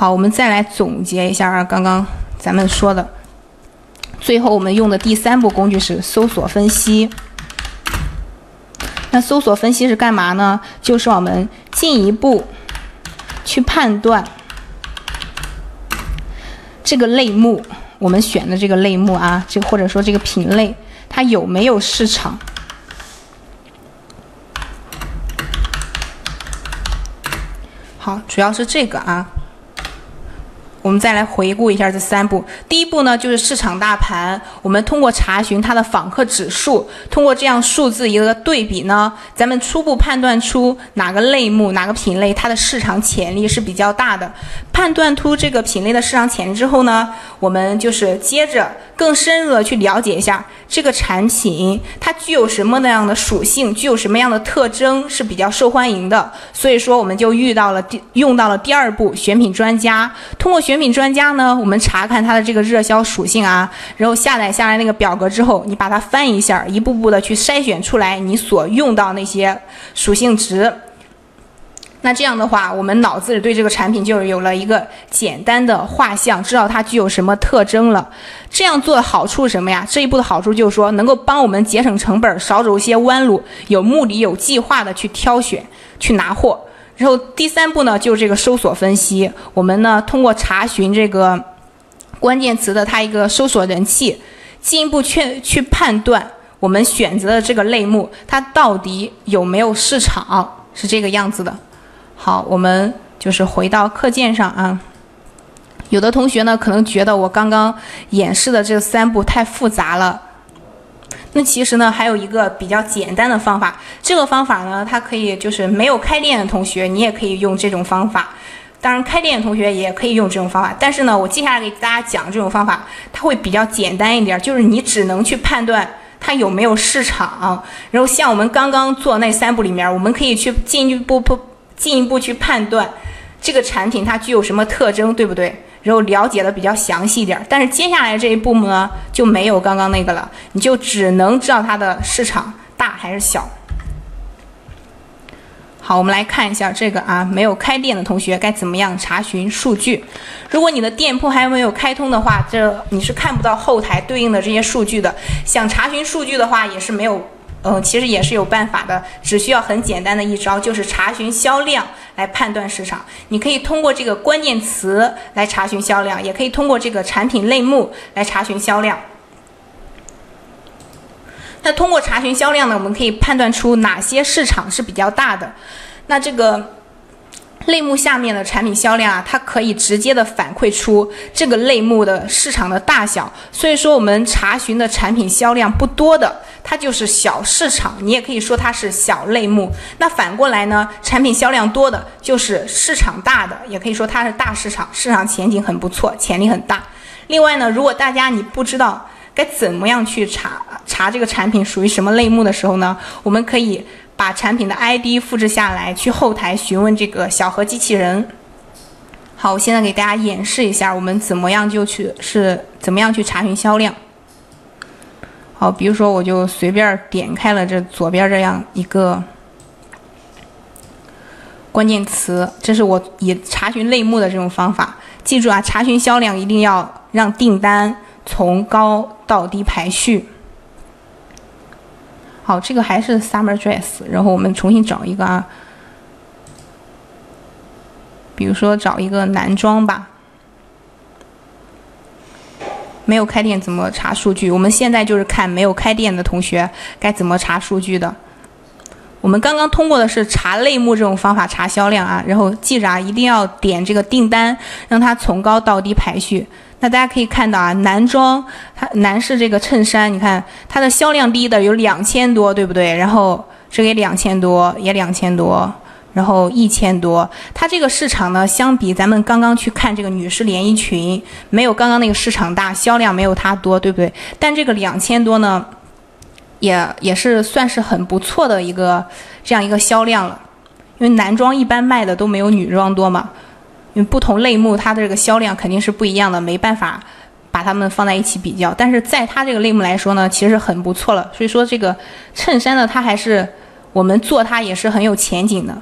好，我们再来总结一下啊，刚刚咱们说的，最后我们用的第三步工具是搜索分析。那搜索分析是干嘛呢？就是我们进一步去判断这个类目，我们选的这个类目啊，这或者说这个品类，它有没有市场？好，主要是这个啊。我们再来回顾一下这三步。第一步呢，就是市场大盘。我们通过查询它的访客指数，通过这样数字一个对比呢，咱们初步判断出哪个类目、哪个品类它的市场潜力是比较大的。判断出这个品类的市场潜力之后呢，我们就是接着更深入的去了解一下这个产品它具有什么那样的属性，具有什么样的特征是比较受欢迎的。所以说，我们就遇到了第用到了第二步选品专家，通过选品专家呢，我们查看它的这个热销属性啊，然后下载下来那个表格之后，你把它翻一下，一步步的去筛选出来你所用到那些属性值。那这样的话，我们脑子里对这个产品就有了一个简单的画像，知道它具有什么特征了。这样做的好处是什么呀？这一步的好处就是说，能够帮我们节省成本，少走一些弯路，有目的、有计划的去挑选、去拿货。然后第三步呢，就是这个搜索分析。我们呢，通过查询这个关键词的它一个搜索人气，进一步去去判断我们选择的这个类目它到底有没有市场，是这个样子的。好，我们就是回到课件上啊。有的同学呢，可能觉得我刚刚演示的这三步太复杂了。那其实呢，还有一个比较简单的方法。这个方法呢，它可以就是没有开店的同学，你也可以用这种方法。当然，开店的同学也可以用这种方法。但是呢，我接下来给大家讲这种方法，它会比较简单一点，就是你只能去判断它有没有市场。然后像我们刚刚做那三步里面，我们可以去进一步不。进一步去判断这个产品它具有什么特征，对不对？然后了解的比较详细一点。但是接下来这一步呢就没有刚刚那个了，你就只能知道它的市场大还是小。好，我们来看一下这个啊，没有开店的同学该怎么样查询数据？如果你的店铺还没有开通的话，这你是看不到后台对应的这些数据的。想查询数据的话，也是没有。嗯，其实也是有办法的，只需要很简单的一招，就是查询销量来判断市场。你可以通过这个关键词来查询销量，也可以通过这个产品类目来查询销量。那通过查询销量呢，我们可以判断出哪些市场是比较大的。那这个。类目下面的产品销量啊，它可以直接的反馈出这个类目的市场的大小。所以说，我们查询的产品销量不多的，它就是小市场，你也可以说它是小类目。那反过来呢，产品销量多的，就是市场大的，也可以说它是大市场，市场前景很不错，潜力很大。另外呢，如果大家你不知道该怎么样去查查这个产品属于什么类目的时候呢，我们可以。把产品的 ID 复制下来，去后台询问这个小何机器人。好，我现在给大家演示一下，我们怎么样就去是怎么样去查询销量。好，比如说我就随便点开了这左边这样一个关键词，这是我以查询类目的这种方法。记住啊，查询销量一定要让订单从高到低排序。好，这个还是 summer dress，然后我们重新找一个啊，比如说找一个男装吧。没有开店怎么查数据？我们现在就是看没有开店的同学该怎么查数据的。我们刚刚通过的是查类目这种方法查销量啊，然后记着啊，一定要点这个订单，让它从高到低排序。那大家可以看到啊，男装它男士这个衬衫，你看它的销量低的有两千多，对不对？然后这也两千多，也两千多，然后一千多。它这个市场呢，相比咱们刚刚去看这个女士连衣裙，没有刚刚那个市场大，销量没有它多，对不对？但这个两千多呢，也也是算是很不错的一个这样一个销量了，因为男装一般卖的都没有女装多嘛。因为不同类目它的这个销量肯定是不一样的，没办法把它们放在一起比较。但是在它这个类目来说呢，其实很不错了。所以说这个衬衫呢，它还是我们做它也是很有前景的。